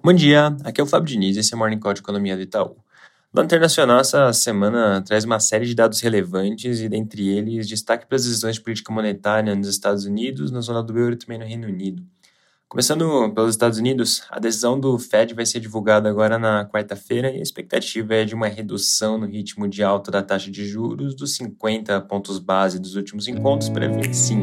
Bom dia, aqui é o Fábio Diniz e esse é o Morning Call de Economia do Itaú. No internacional, essa semana traz uma série de dados relevantes e, dentre eles, destaque para as decisões de política monetária nos Estados Unidos, na zona do euro e também no Reino Unido. Começando pelos Estados Unidos, a decisão do Fed vai ser divulgada agora na quarta-feira e a expectativa é de uma redução no ritmo de alta da taxa de juros dos 50 pontos base dos últimos encontros para 25,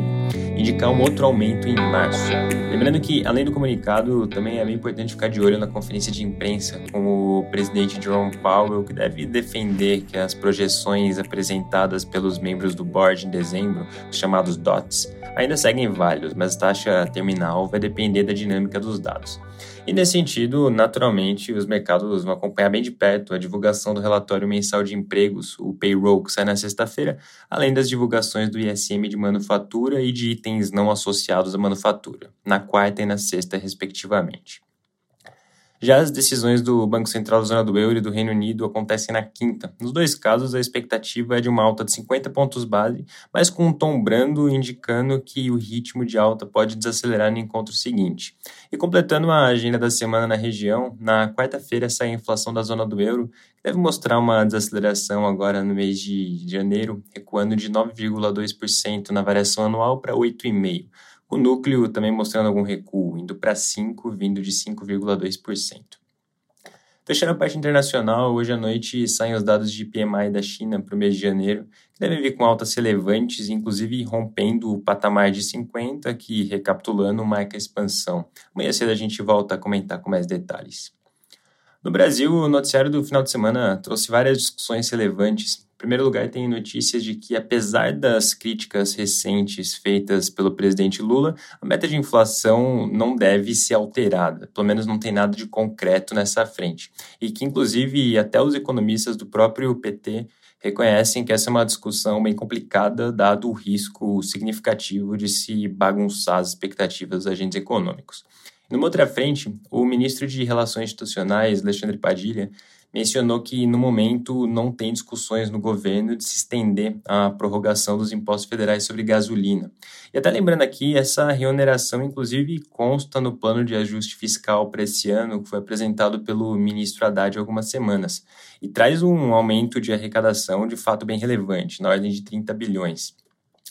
indicar um outro aumento em março. Lembrando que, além do comunicado, também é bem importante ficar de olho na conferência de imprensa com o presidente Jerome Powell, que deve defender que as projeções apresentadas pelos membros do board em dezembro, os chamados DOTs, ainda seguem válidos, mas a taxa terminal vai depender da dinâmica dos dados. E nesse sentido, naturalmente, os mercados vão acompanhar bem de perto a divulgação do relatório mensal de empregos, o payroll, que sai na sexta-feira, além das divulgações do ISM de manufatura e de itens não associados à manufatura, na quarta e na sexta, respectivamente. Já as decisões do Banco Central da Zona do Euro e do Reino Unido acontecem na quinta. Nos dois casos, a expectativa é de uma alta de 50 pontos base, mas com um tom brando indicando que o ritmo de alta pode desacelerar no encontro seguinte. E completando a agenda da semana na região, na quarta-feira sai a inflação da Zona do Euro, que deve mostrar uma desaceleração agora no mês de janeiro, recuando de 9,2% na variação anual para 8,5%. O núcleo também mostrando algum recuo, indo para 5, vindo de 5,2%. Fechando a parte internacional, hoje à noite saem os dados de PMI da China para o mês de janeiro, que devem vir com altas relevantes, inclusive rompendo o patamar de 50, que, recapitulando, marca expansão. Amanhã cedo a gente volta a comentar com mais detalhes. No Brasil, o noticiário do final de semana trouxe várias discussões relevantes em primeiro lugar, tem notícias de que, apesar das críticas recentes feitas pelo presidente Lula, a meta de inflação não deve ser alterada, pelo menos não tem nada de concreto nessa frente. E que, inclusive, até os economistas do próprio PT reconhecem que essa é uma discussão bem complicada, dado o risco significativo de se bagunçar as expectativas dos agentes econômicos. Numa outra frente, o ministro de Relações Institucionais, Alexandre Padilha, mencionou que, no momento, não tem discussões no governo de se estender a prorrogação dos impostos federais sobre gasolina. E até lembrando aqui, essa reoneração, inclusive, consta no plano de ajuste fiscal para esse ano, que foi apresentado pelo ministro Haddad há algumas semanas, e traz um aumento de arrecadação de fato bem relevante, na ordem de 30 bilhões.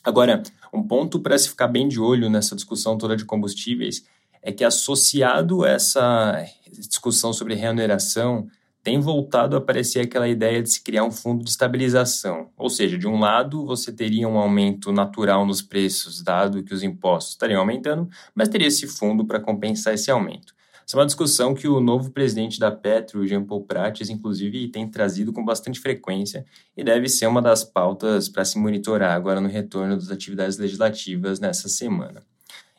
Agora, um ponto para se ficar bem de olho nessa discussão toda de combustíveis é que, associado a essa discussão sobre reoneração, tem voltado a aparecer aquela ideia de se criar um fundo de estabilização. Ou seja, de um lado, você teria um aumento natural nos preços, dado que os impostos estariam aumentando, mas teria esse fundo para compensar esse aumento. Essa é uma discussão que o novo presidente da Petro, Jean Paul Prates, inclusive, tem trazido com bastante frequência e deve ser uma das pautas para se monitorar agora no retorno das atividades legislativas nessa semana.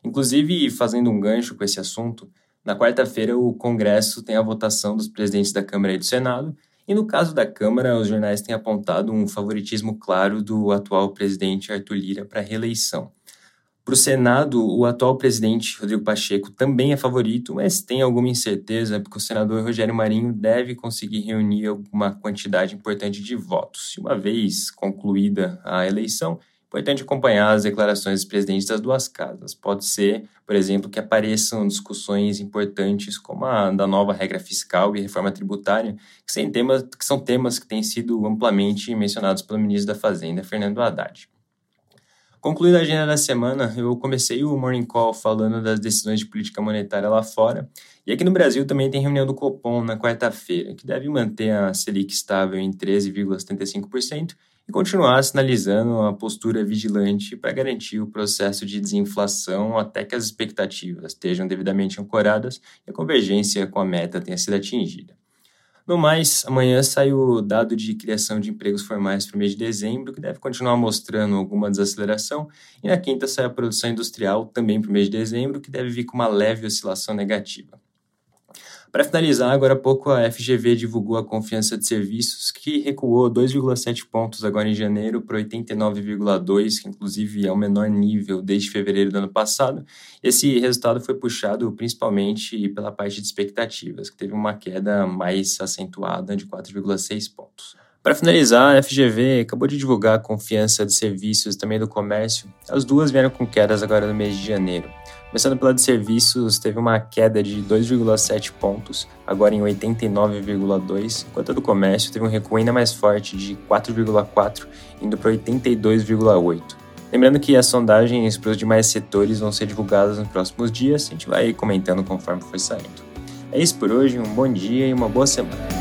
Inclusive, fazendo um gancho com esse assunto, na quarta-feira, o Congresso tem a votação dos presidentes da Câmara e do Senado, e no caso da Câmara, os jornais têm apontado um favoritismo claro do atual presidente Arthur Lira para a reeleição. Para o Senado, o atual presidente Rodrigo Pacheco também é favorito, mas tem alguma incerteza porque o senador Rogério Marinho deve conseguir reunir alguma quantidade importante de votos. E uma vez concluída a eleição, Importante acompanhar as declarações dos presidentes das duas casas. Pode ser, por exemplo, que apareçam discussões importantes como a da nova regra fiscal e reforma tributária, que são temas que, são temas que têm sido amplamente mencionados pelo ministro da Fazenda, Fernando Haddad. Concluída a agenda da semana, eu comecei o Morning Call falando das decisões de política monetária lá fora. E aqui no Brasil também tem reunião do Copom na quarta-feira, que deve manter a Selic estável em 13,75% e continuar sinalizando a postura vigilante para garantir o processo de desinflação até que as expectativas estejam devidamente ancoradas e a convergência com a meta tenha sido atingida. No mais, amanhã sai o dado de criação de empregos formais para o mês de dezembro, que deve continuar mostrando alguma desaceleração, e na quinta sai a produção industrial, também para o mês de dezembro, que deve vir com uma leve oscilação negativa. Para finalizar, agora há pouco a FGV divulgou a confiança de serviços, que recuou 2,7 pontos agora em janeiro para 89,2, que inclusive é o menor nível desde fevereiro do ano passado. Esse resultado foi puxado principalmente pela parte de expectativas, que teve uma queda mais acentuada de 4,6 pontos. Para finalizar, a FGV acabou de divulgar a confiança de serviços também do comércio. As duas vieram com quedas agora no mês de janeiro. Começando pela de serviços, teve uma queda de 2,7 pontos, agora em 89,2, enquanto a do comércio teve um recuo ainda mais forte de 4,4, indo para 82,8. Lembrando que as sondagens para os demais setores vão ser divulgadas nos próximos dias, a gente vai comentando conforme for saindo. É isso por hoje, um bom dia e uma boa semana.